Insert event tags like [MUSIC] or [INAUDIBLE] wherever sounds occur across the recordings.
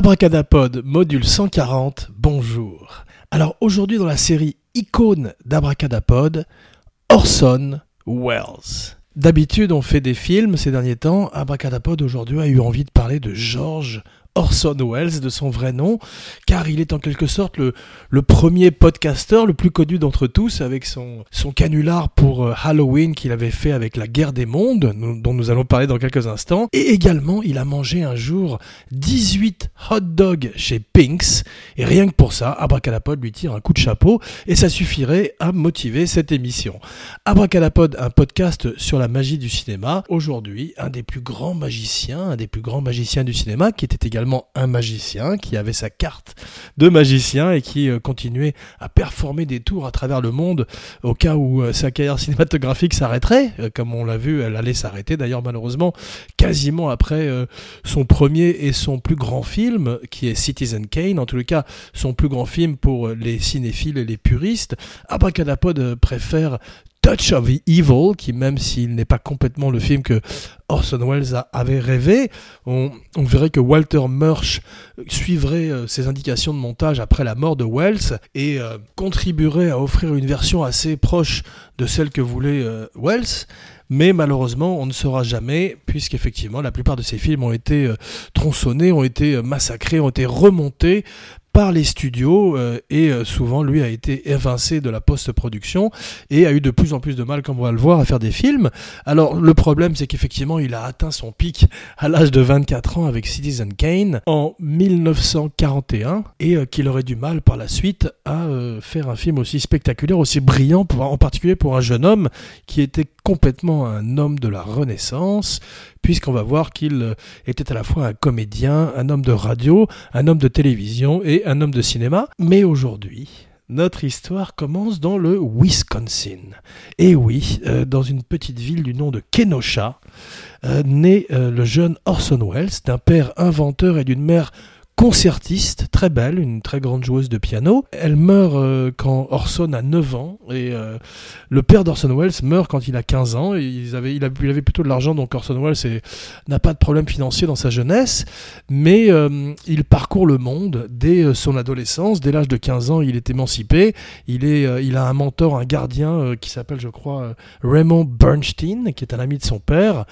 Abracadapod, module 140, bonjour. Alors aujourd'hui dans la série Icône d'Abracadapod, Orson Welles. D'habitude on fait des films ces derniers temps, Abracadapod aujourd'hui a eu envie de parler de George Orson Welles de son vrai nom, car il est en quelque sorte le, premier podcasteur le plus connu d'entre tous, avec son, son canular pour euh, Halloween qu'il avait fait avec la guerre des mondes, dont nous allons parler dans quelques instants. Et également, il a mangé un jour 18 hot dogs chez Pink's, et rien que pour ça, Abracadapod lui tire un coup de chapeau, et ça suffirait à motiver cette émission. Abracadapod, un podcast sur la magie du cinéma, aujourd'hui, un des plus grands magiciens, un des plus grands magiciens du cinéma, qui était également un magicien qui avait sa carte de magicien et qui euh, continuait à performer des tours à travers le monde au cas où euh, sa carrière [LAUGHS] cinématographique s'arrêterait. Euh, comme on l'a vu, elle allait s'arrêter d'ailleurs malheureusement quasiment après son premier et son plus grand film qui est Citizen Kane. En tout cas, son plus grand film pour les cinéphiles et les puristes. Abracadapod préfère Touch of Evil, qui même s'il n'est pas complètement le film que Orson Welles avait rêvé, on, verrait que Walter Murch suivrait euh, ses indications de montage après la mort de Welles et euh, contribuerait à offrir une version assez proche de celle que voulait euh, Welles. Mais malheureusement, on ne saura jamais, puisqu'effectivement, la plupart de ces films ont été tronçonnés, ont été massacrés, ont été remontés par les studios euh, et euh, souvent lui a été évincé de la post-production et a eu de plus en plus de mal, comme on va le voir, à faire des films. Alors le problème c'est qu'effectivement il a atteint son pic à l'âge de 24 ans avec Citizen Kane en 1941 et euh, qu'il aurait du mal par la suite à faire un film aussi spectaculaire, aussi brillant, en particulier pour un jeune homme qui était complètement un homme de la Renaissance, puisqu'on va voir qu'il euh, était à la fois un comédien, un homme de radio, un homme de télévision et un homme de cinéma. Mais aujourd'hui, notre histoire commence dans le Wisconsin. Et oui, euh, dans une petite ville du nom de Kenosha, euh, naît le jeune Orson Welles, d'un père inventeur et d'une mère concertiste, très belle, une très grande joueuse de piano. Elle meurt euh, quand Orson a 9 ans et euh, le père d'Orson Welles meurt quand il a 15 ans. Et il, avait, il, avait plutôt de l'argent, donc Orson Welles n'a pas de problème financier dans sa jeunesse, mais euh, il parcourt le monde dès son adolescence. Dès l'âge de 15 ans, il est émancipé. Il, est, il a un mentor, un gardien qui s'appelle, je crois, Raymond Bernstein, qui est un ami de son père,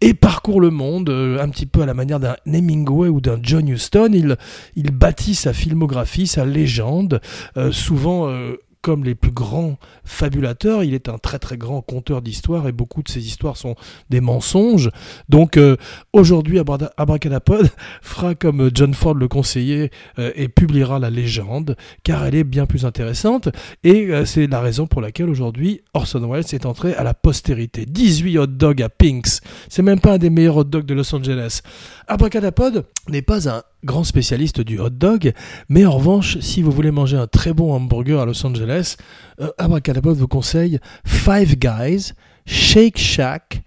et parcourt le monde un petit peu à la manière d'un Hemingway ou d'un John Huston. Il il, bâtit sa filmographie, sa légende, euh, souvent euh, comme les plus grands fabulateurs, il est un très très grand conteur d'histoires et beaucoup de ces histoires sont des mensonges. Donc euh, aujourd'hui, Abracadapod [LAUGHS] fera comme John Ford le conseiller et publiera la légende car elle est bien plus intéressante et c'est la raison pour laquelle aujourd'hui Orson Welles est entré à la postérité. 18 hot dogs à Pink's, c'est même pas un des meilleurs hot dogs de Los Angeles. Abracadapod n'est pas un grand spécialiste du hot dog, mais en revanche, si vous voulez manger un très bon hamburger à Los Angeles, euh, Abracadabra vous conseille Five Guys, Shake Shack,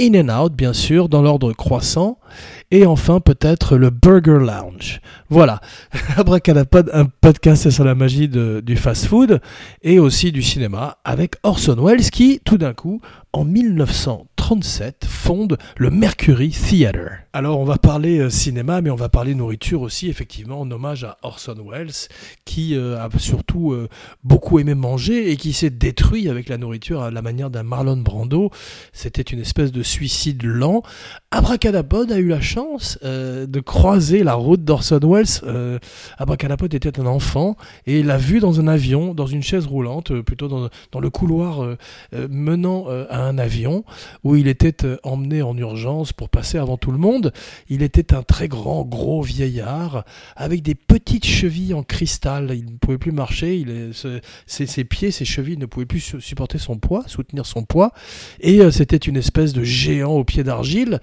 In and Out, bien sûr, dans l'ordre croissant, et enfin peut-être le Burger Lounge. Voilà, [LAUGHS] Abracadapod, un podcast sur la magie du fast-food et aussi du cinéma avec Orson Welles qui, tout d'un coup, en 1937, fonde le Mercury Theatre. Alors on va parler euh, cinéma, mais on va parler nourriture aussi, effectivement, en hommage à Orson Welles, qui euh, a surtout euh, beaucoup aimé manger et qui s'est détruit avec la nourriture à la manière d'un Marlon Brando. C'était une espèce de suicide lent. Abracadapod a eu la chance de croiser la route d'Orson Welles. Abracadapod était un enfant et l'a vu dans un avion, dans une chaise roulante, plutôt dans, dans, le couloir menant à un avion où il était euh, emmené en urgence pour passer avant tout le monde. Il était un très grand, gros vieillard avec des petites chevilles en cristal. Il ne pouvait plus marcher. Ses, pieds, ses chevilles ne pouvaient plus supporter son poids, soutenir son poids. Et euh, c'était une espèce de géant au pied d'argile.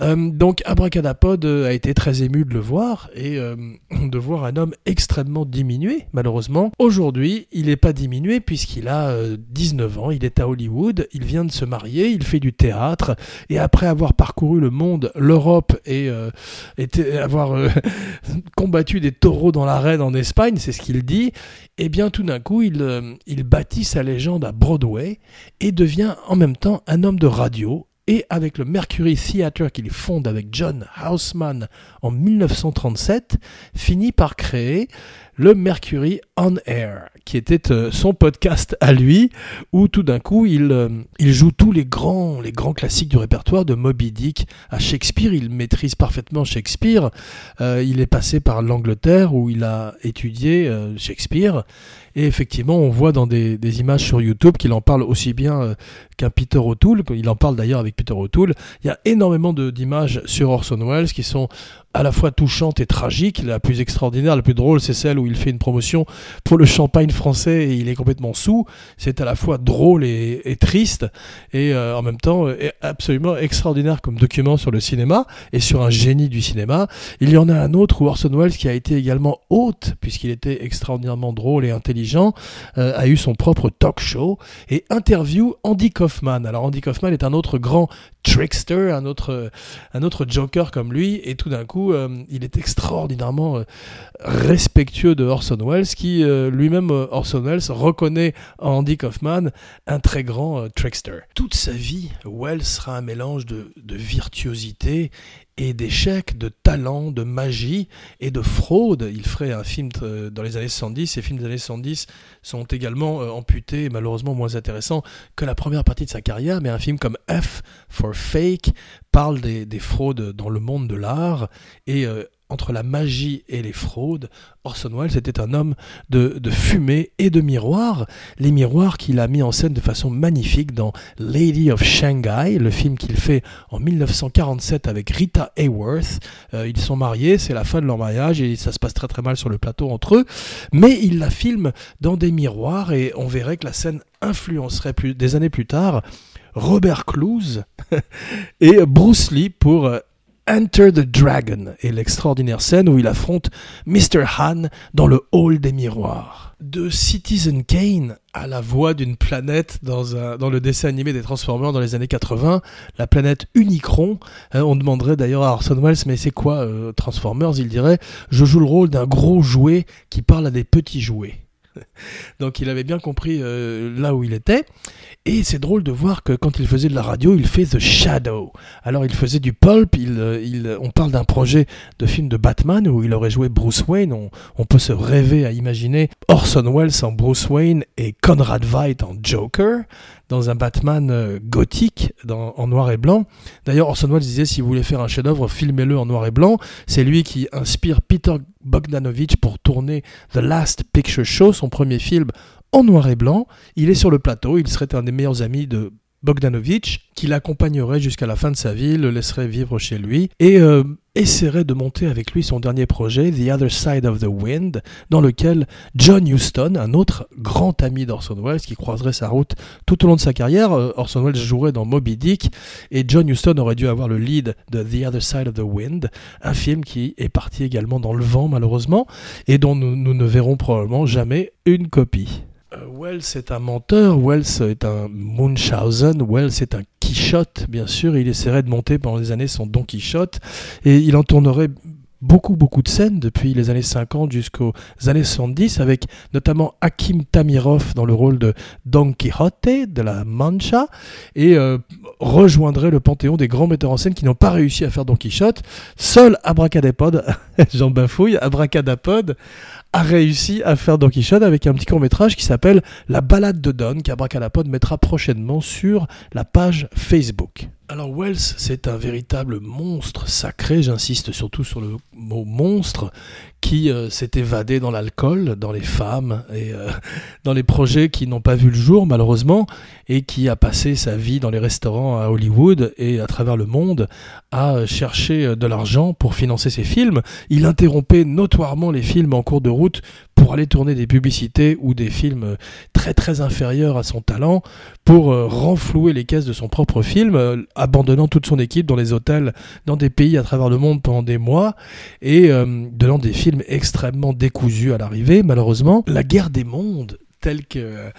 Euh, donc Abracadapod a été très ému de le voir et [CLEARS THROAT] de voir un homme extrêmement diminué, malheureusement. Aujourd'hui, il n'est pas diminué puisqu'il a 19 ans. Il est à Hollywood. Il vient de se marier, il fait du théâtre, et après avoir parcouru le monde, l'Europe, et, euh, avoir euh, [LAUGHS] combattu des taureaux dans l'arène en Espagne, c'est ce qu'il dit, et eh bien tout d'un coup, il, euh, il bâtit sa légende à Broadway, et devient en même temps un homme de radio, et avec le Mercury Theatre qu'il fonde avec John Houseman en 1937, finit par créer le Mercury On Air, qui était euh, son podcast à lui, où tout d'un coup il, euh, il joue tous les grands, les grands classiques du répertoire, de Moby Dick à Shakespeare. Il maîtrise parfaitement Shakespeare. Euh, il est passé par l'Angleterre où il a étudié Shakespeare. Et effectivement, on voit dans des, des images sur YouTube qu'il en parle aussi bien qu'un Peter O'Toole. Il en parle d'ailleurs avec Peter O'Toole. Il y a énormément d'images sur Orson Welles qui sont à la fois touchante et tragique. La plus extraordinaire, la plus drôle, c'est celle où il fait une promotion pour le champagne français et il est complètement sous. C'est à la fois drôle et, triste et euh, en même temps euh, absolument extraordinaire comme document sur le cinéma et sur un génie du cinéma. Il y en a un autre où Orson Welles, qui a été également hôte, puisqu'il était extraordinairement drôle et intelligent, euh, a eu son propre talk show et interview Andy Kaufman. Alors Andy Kaufman est un autre grand trickster, un autre, un autre joker comme lui, et tout d'un coup, il est extraordinairement respectueux de Orson Welles, qui lui-même, Orson Welles, reconnaît Andy Kaufman un très grand trickster. Toute sa vie, Welles sera un mélange de, virtuosité et d'échecs, de talent, de magie et de fraude. Il ferait un film euh, dans les années 70. Ces films des années 70 sont également euh, amputés malheureusement moins intéressants que la première partie de sa carrière, mais un film comme F for Fake parle des, des fraudes dans le monde de l'art et euh, entre la magie et les fraudes, Orson Welles était un homme de, fumée et de miroirs. Les miroirs qu'il a mis en scène de façon magnifique dans Lady of Shanghai, le film qu'il fait en 1947 avec Rita Hayworth. Euh, ils sont mariés, c'est la fin de leur mariage et ça se passe très très mal sur le plateau entre eux. Mais il la filme dans des miroirs et on verrait que la scène influencerait plus, des années plus tard Robert Clouse [LAUGHS] et Bruce Lee pour euh, Enter the Dragon et l'extraordinaire scène où il affronte Mr. Han dans le hall des miroirs. De Citizen Kane à la voix d'une planète dans, un, dans le dessin animé des Transformers dans les années 80, la planète Unicron. Euh, on demanderait d'ailleurs à Orson Welles, mais c'est quoi euh, Transformers Il dirait, je joue le rôle d'un gros jouet qui parle à des petits jouets. [LAUGHS] Donc il avait bien compris euh, là où il était. Et c'est drôle de voir que quand il faisait de la radio, il fait The Shadow. Alors il faisait du pulp, il, euh, on parle d'un projet de film de Batman où il aurait joué Bruce Wayne. On, peut se rêver à imaginer Orson Welles en Bruce Wayne et Conrad Veidt en Joker dans un Batman euh, gothique en noir et blanc. D'ailleurs, Orson Welles disait si vous voulez faire un chef-d'œuvre, filmez-le en noir et blanc. C'est lui qui inspire Peter Bogdanovich pour tourner The Last Picture Show, premier film en noir et blanc. Il est sur le plateau, il serait un des meilleurs amis de Bogdanovich, qui l'accompagnerait jusqu'à la fin de sa vie, le laisserait vivre chez lui, et euh, essaierait de monter avec lui son dernier projet, The Other Side of the Wind, dans lequel John Huston, un autre grand ami d'Orson Welles, qui croiserait sa route tout au long de sa carrière, euh, Orson Welles jouerait dans Moby Dick, et John Huston aurait dû avoir le lead de The Other Side of the Wind, un film qui est parti également dans le vent malheureusement, et dont nous ne verrons probablement jamais une copie. Euh, Wells est un menteur, Wells est un Munchausen, Wells est un Quichotte, bien sûr. Il essaierait de monter pendant des années son Don Quichotte et il en tournerait beaucoup beaucoup de scènes depuis les années 50 jusqu'aux années 70 avec notamment Hakim Tamirov dans le rôle de Don Quixote de la Mancha et euh, rejoindrait le panthéon des grands metteurs en scène qui n'ont pas réussi à faire Don Quichotte. Seul Abracadapod, [LAUGHS] Jean Bafouille, Abracadapod a réussi à faire Don Quichotte avec un petit court métrage qui s'appelle La balade de Don qu'Abracadapod mettra prochainement sur la page Facebook. Alors Wells, c'est un véritable monstre sacré, j'insiste surtout sur le mot monstre, qui euh, s'est évadé dans l'alcool, dans les femmes et euh, [LAUGHS] dans les projets qui n'ont pas vu le jour malheureusement, et qui a passé sa vie dans les restaurants à Hollywood et à travers le monde à chercher de l'argent pour financer ses films. Il interrompait notoirement les films en cours de route pour aller tourner des publicités ou des films très très inférieurs à son talent pour euh, renflouer les caisses de son propre film, euh, abandonnant toute son équipe dans les hôtels dans des pays à travers le monde pendant des mois et euh, donnant des films extrêmement décousus à l'arrivée, malheureusement. La guerre des mondes, telle que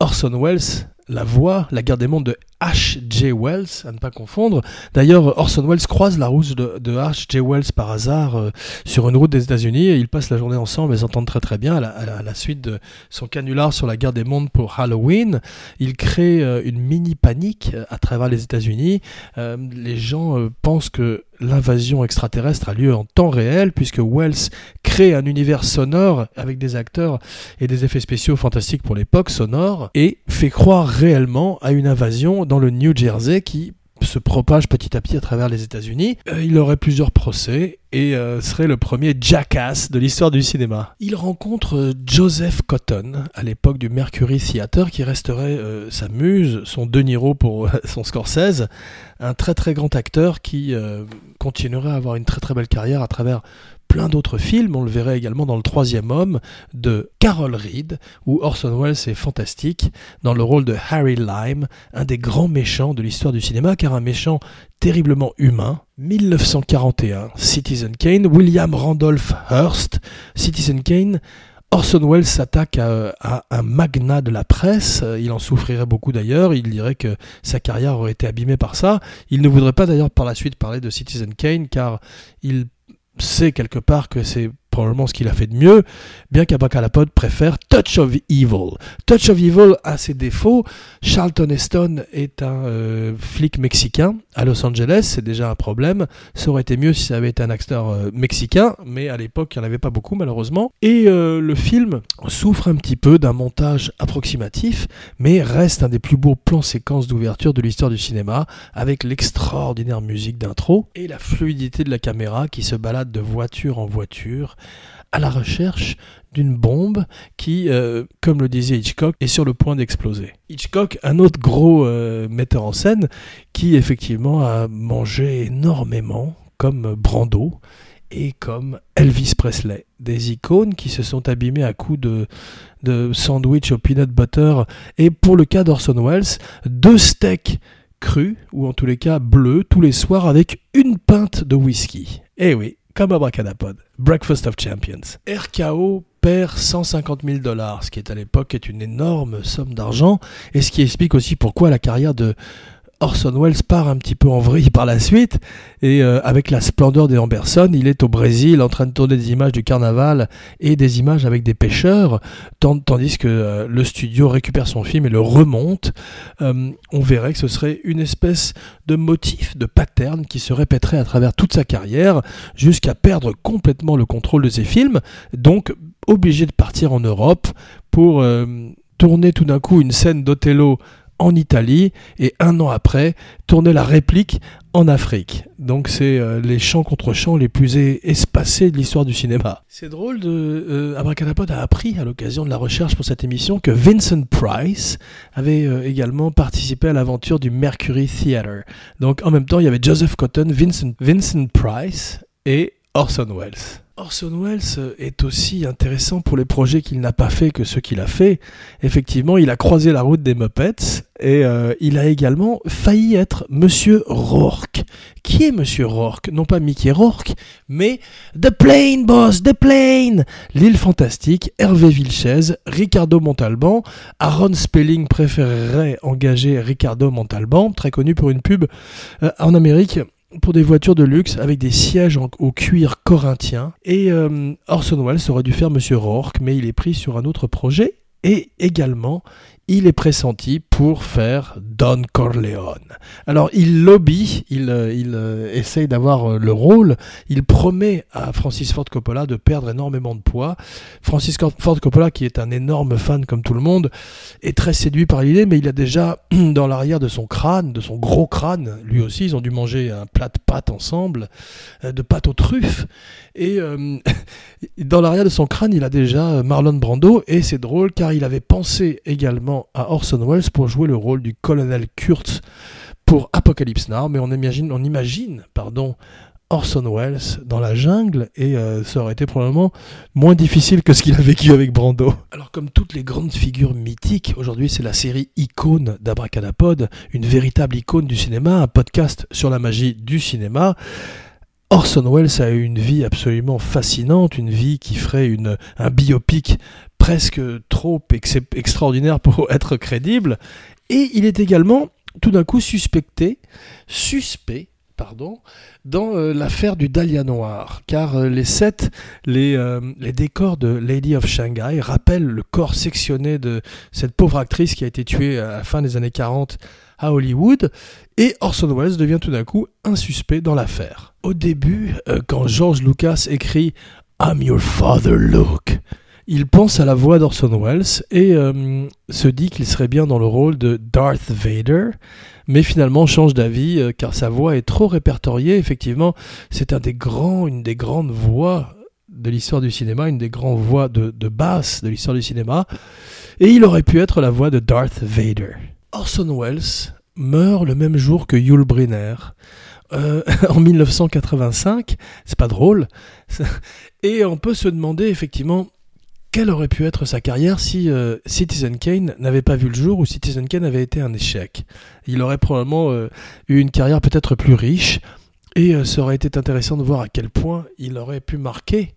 Orson Welles la voix, la guerre des mondes de H.J. Wells, à ne pas confondre. D'ailleurs, Orson Welles croise la route de, de H.J. Wells par hasard euh, sur une route des États-Unis et ils passent la journée ensemble et s'entendent très très bien à la, suite de son canular sur la guerre des mondes pour Halloween. Il crée euh, une mini panique euh, à travers les États-Unis. les gens pensent que l'invasion extraterrestre a lieu en temps réel puisque Wells crée un univers sonore avec des acteurs et des effets spéciaux fantastiques pour l'époque sonore et fait croire réellement à une invasion dans le New Jersey qui se propage petit à petit à travers les États-Unis. Euh, il aurait plusieurs procès et euh, serait le premier jackass de l'histoire du cinéma. Il rencontre euh, Joseph Cotton à l'époque du Mercury Theatre qui resterait sa muse, son De Niro pour [LAUGHS] son Scorsese, un très très grand acteur qui continuerait à avoir une très très belle carrière à travers plein d'autres films. On le verrait également dans Le Troisième Homme de Carol Reed, où Orson Welles est fantastique dans le rôle de Harry Lime, un des grands méchants de l'histoire du cinéma, car un méchant terriblement humain. 1941, Citizen Kane, William Randolph Hearst, Citizen Kane. Orson Welles s'attaque à, à, un magnat de la presse, il en souffrirait beaucoup d'ailleurs, il dirait que sa carrière aurait été abîmée par ça. Il ne voudrait pas d'ailleurs par la suite parler de Citizen Kane car il sait quelque part que c'est probablement ce qu'il a fait de mieux, bien qu'Abracadapod préfère Touch of Evil. Touch of Evil a ses défauts. Charlton Heston est un euh, flic mexicain à Los Angeles, c'est déjà un problème. Ça aurait été mieux si ça avait été un acteur euh, mexicain, mais à l'époque, il n'y en avait pas beaucoup malheureusement. Et euh, le film souffre un petit peu d'un montage approximatif, mais reste un des plus beaux plans séquences d'ouverture de l'histoire du cinéma, avec l'extraordinaire musique d'intro et la fluidité de la caméra qui se balade de voiture en voiture à la recherche d'une bombe qui, euh, comme le disait Hitchcock, est sur le point d'exploser. Hitchcock, un autre gros euh, metteur en scène, qui effectivement a mangé énormément, comme Brando et comme Elvis Presley. Des icônes qui se sont abîmées à coups de, de sandwich au peanut butter. Et pour le cas d'Orson Welles, deux steaks crus, ou en tous les cas bleus, tous les soirs avec une pinte de whisky. Eh oui, comme Abracadapod. Breakfast of Champions. RKO perd 150 000 dollars, ce qui est à l'époque est une énorme somme d'argent, et ce qui explique aussi pourquoi la carrière de Orson Welles part un petit peu en vrille par la suite, et euh, avec la splendeur des Amberson, il est au Brésil en train de tourner des images du carnaval et des images avec des pêcheurs, tandis que euh, le studio récupère son film et le remonte. Euh, on verrait que ce serait une espèce de motif, de pattern qui se répéterait à travers toute sa carrière, jusqu'à perdre complètement le contrôle de ses films, donc obligé de partir en Europe pour tourner tout d'un coup une scène d'Othello en Italie et un an après tourner la réplique en Afrique. Donc c'est euh, les chants contre chants les plus espacés de l'histoire du cinéma. C'est drôle de euh, a appris à l'occasion de la recherche pour cette émission que Vincent Price avait euh, également participé à l'aventure du Mercury Theatre. Donc en même temps, il y avait Joseph Cotton, Vincent Price et Orson Welles. Orson Welles est aussi intéressant pour les projets qu'il n'a pas fait que ceux qu'il a fait. Effectivement, il a croisé la route des Muppets et euh, il a également failli être Monsieur Rourke. Qui est Monsieur Rourke? Non pas Mickey Rourke, mais The Plane Boss, The Plane L'île fantastique, Hervé Vilches, Ricardo Montalban. Aaron Spelling préférerait engager Ricardo Montalban, très connu pour une pub euh, en Amérique pour des voitures de luxe avec des sièges au cuir corinthien. Et euh, Orson Welles aurait dû faire Monsieur Rourke, mais il est pris sur un autre projet. Et également, il est pressenti pour faire Don Corleone. Alors il lobby, il, euh, il euh, essaye d'avoir euh, le rôle, il promet à Francis Ford Coppola de perdre énormément de poids. Francis Ford Coppola, qui est un énorme fan comme tout le monde, est très séduit par l'idée, mais il a déjà [CLEARS THROAT] dans l'arrière de son crâne, de son gros crâne, lui aussi, ils ont dû manger un plat de pâtes ensemble, de pâtes aux truffes, et [LAUGHS] dans l'arrière de son crâne, il a déjà Marlon Brando, et c'est drôle car il avait pensé également à Orson Welles pour jouer le rôle du colonel Kurtz pour Apocalypse Now, mais on imagine, on imagine pardon, Orson Welles dans la jungle et euh, ça aurait été probablement moins difficile que ce qu'il a vécu avec Brando. Alors comme toutes les grandes figures mythiques, aujourd'hui c'est la série Icône d'Abracadapod, une véritable icône du cinéma, un podcast sur la magie du cinéma. Orson Welles a eu une vie absolument fascinante, une vie qui ferait une, un biopic presque trop extraordinaire pour [LAUGHS] être crédible. Et il est également tout d'un coup suspecté, suspect, pardon, dans euh, l'affaire du Dahlia Noir, car euh, les sets, les, euh, les, décors de Lady of Shanghai rappellent le corps sectionné de cette pauvre actrice qui a été tuée à la fin des années 40 à Hollywood, et Orson Welles devient tout d'un coup un suspect dans l'affaire. Au début, quand George Lucas écrit I'm your father, Luke, il pense à la voix d'Orson Welles et se dit qu'il serait bien dans le rôle de Darth Vader, mais finalement change d'avis euh, car sa voix est trop répertoriée. Effectivement, c'est une des grandes voix de l'histoire du cinéma, une des grandes voix de, basse de l'histoire du cinéma, et il aurait pu être la voix de Darth Vader. Orson Welles meurt le même jour que Yul Brynner. Euh, [LAUGHS] en 1985, c'est pas drôle, [LAUGHS] et on peut se demander effectivement quelle aurait pu être sa carrière si euh, Citizen Kane n'avait pas vu le jour ou Citizen Kane avait été un échec Il aurait probablement euh, eu une carrière peut-être plus riche et euh, ça aurait été intéressant de voir à quel point il aurait pu marquer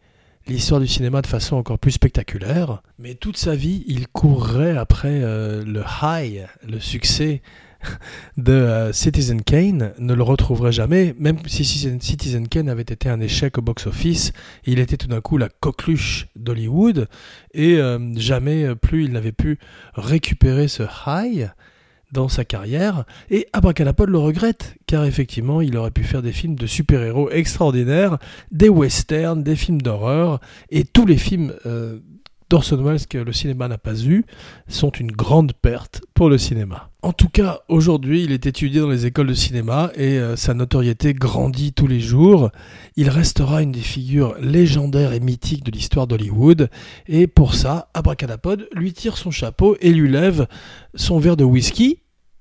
l'histoire du cinéma de façon encore plus spectaculaire. Mais toute sa vie, il courrait après le high, le succès [LAUGHS] de euh, Citizen Kane ne le retrouverait jamais, même si Citizen Kane avait été un échec au box-office, il était tout d'un coup la coqueluche d'Hollywood, et euh, jamais plus il n'avait pu récupérer ce high dans sa carrière, et Abracadapod le regrette, car effectivement il aurait pu faire des films de super-héros extraordinaires, des westerns, des films d'horreur, et tous les films euh, d'Orson Welles que le cinéma n'a pas eu sont une grande perte pour le cinéma. En tout cas, aujourd'hui, il est étudié dans les écoles de cinéma et euh, sa notoriété grandit tous les jours. Il restera une des figures légendaires et mythiques de l'histoire d'Hollywood. Et pour ça, Abracadapod lui tire son chapeau et lui lève son verre de whisky,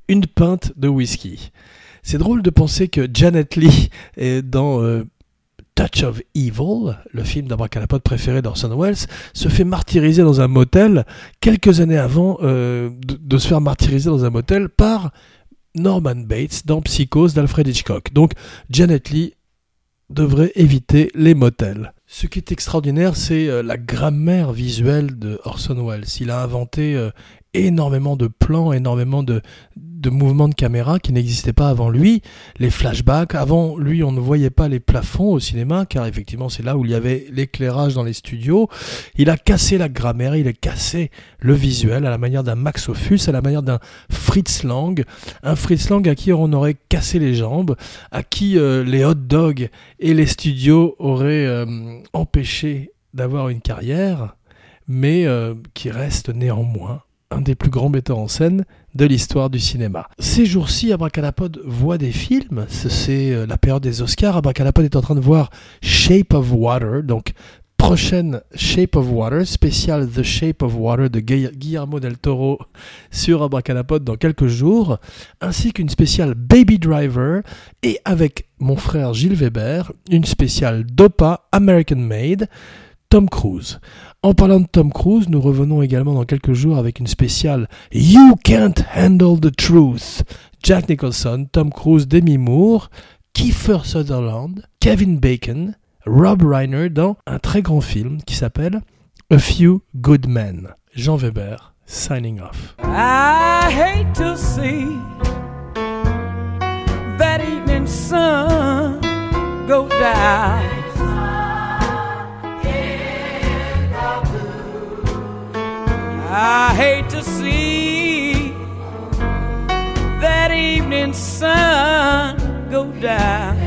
une pinte de whisky. C'est drôle de penser que Janet Lee est dans euh, Touch of Evil, le film d'abracadapod préféré d'Orson Welles, se fait martyriser dans un motel quelques années avant euh, de, se faire martyriser dans un motel par Norman Bates dans Psychose d'Alfred Hitchcock. Donc Janet Lee devrait éviter les motels. Ce qui est extraordinaire, c'est euh, la grammaire visuelle de Orson Welles. Il a inventé euh, énormément de plans, énormément de, de mouvements de caméra qui n'existaient pas avant lui, les flashbacks. Avant lui, on ne voyait pas les plafonds au cinéma, car effectivement, c'est là où il y avait l'éclairage dans les studios. Il a cassé la grammaire, il a cassé le visuel à la manière d'un Max Ophuls, à la manière d'un Fritz Lang, un Fritz Lang à qui on aurait cassé les jambes, à qui euh, les hot dogs et les studios auraient euh, empêché d'avoir une carrière, mais euh, qui reste néanmoins un des plus grands metteurs en scène de l'histoire du cinéma. Ces jours-ci, Abracadapod voit des films, c'est euh, la période des Oscars, Abracadapod est en train de voir Shape of Water, donc prochaine Shape of Water, spécial The Shape of Water de Guillermo del Toro sur Abracadapod dans quelques jours, ainsi qu'une spéciale Baby Driver, et avec mon frère Gilles Weber, une spéciale Dopa American Made, Tom Cruise. En parlant de Tom Cruise, nous revenons également dans quelques jours avec une spéciale You Can't Handle the Truth. Jack Nicholson, Tom Cruise, Demi Moore, Kiefer Sutherland, Kevin Bacon, Rob Reiner dans un très grand film qui s'appelle A Few Good Men. Jean Weber, signing off. I hate to see that evening sun go down. I hate to see that evening sun go down.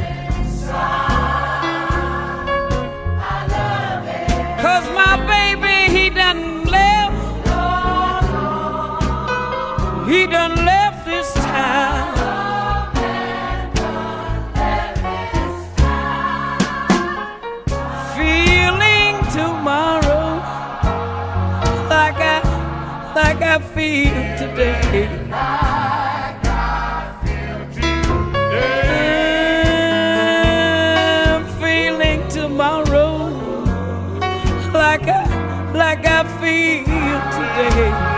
Today. Like I feel. I'm feeling tomorrow like I, like I feel today.